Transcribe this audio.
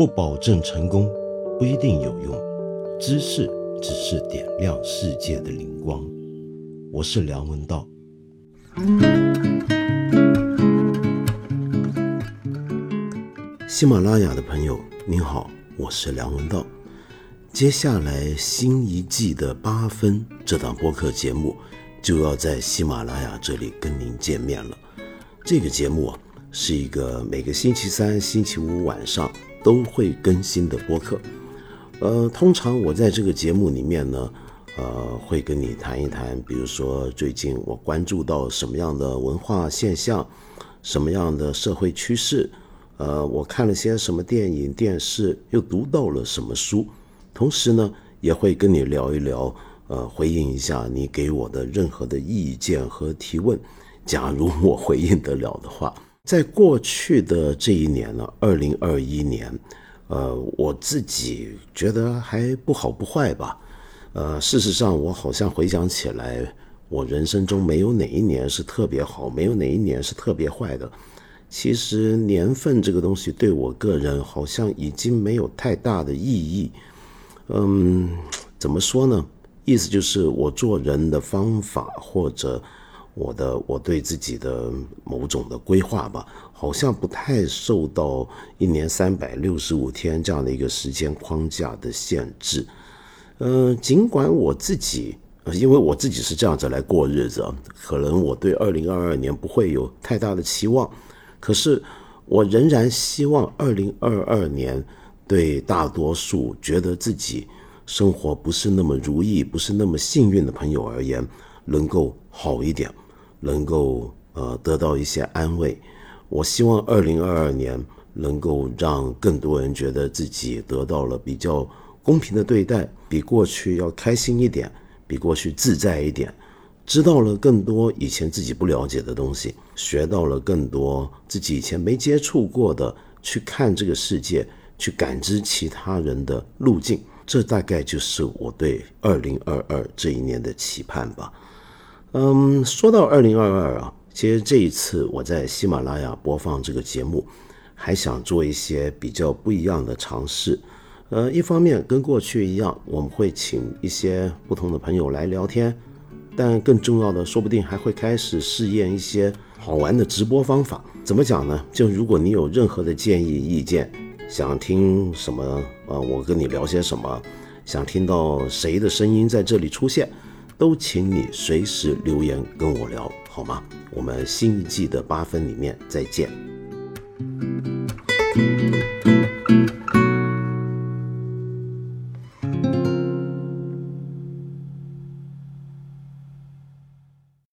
不保证成功，不一定有用。知识只是点亮世界的灵光。我是梁文道。喜马拉雅的朋友，您好，我是梁文道。接下来新一季的八分这档播客节目就要在喜马拉雅这里跟您见面了。这个节目啊，是一个每个星期三、星期五晚上都会更新的播客。呃，通常我在这个节目里面呢，呃，会跟你谈一谈，比如说最近我关注到什么样的文化现象，什么样的社会趋势，呃，我看了些什么电影、电视，又读到了什么书。同时呢，也会跟你聊一聊，呃，回应一下你给我的任何的意见和提问。假如我回应得了的话，在过去的这一年呢，二零二一年，呃，我自己觉得还不好不坏吧。呃，事实上，我好像回想起来，我人生中没有哪一年是特别好，没有哪一年是特别坏的。其实年份这个东西对我个人好像已经没有太大的意义。嗯，怎么说呢？意思就是我做人的方法，或者我的我对自己的某种的规划吧，好像不太受到一年三百六十五天这样的一个时间框架的限制。嗯，尽管我自己，因为我自己是这样子来过日子，可能我对二零二二年不会有太大的期望，可是我仍然希望二零二二年。对大多数觉得自己生活不是那么如意、不是那么幸运的朋友而言，能够好一点，能够呃得到一些安慰。我希望二零二二年能够让更多人觉得自己得到了比较公平的对待，比过去要开心一点，比过去自在一点，知道了更多以前自己不了解的东西，学到了更多自己以前没接触过的，去看这个世界。去感知其他人的路径，这大概就是我对二零二二这一年的期盼吧。嗯，说到二零二二啊，其实这一次我在喜马拉雅播放这个节目，还想做一些比较不一样的尝试。呃，一方面跟过去一样，我们会请一些不同的朋友来聊天，但更重要的，说不定还会开始试验一些好玩的直播方法。怎么讲呢？就如果你有任何的建议意见。想听什么啊？我跟你聊些什么？想听到谁的声音在这里出现，都请你随时留言跟我聊好吗？我们新一季的八分里面再见。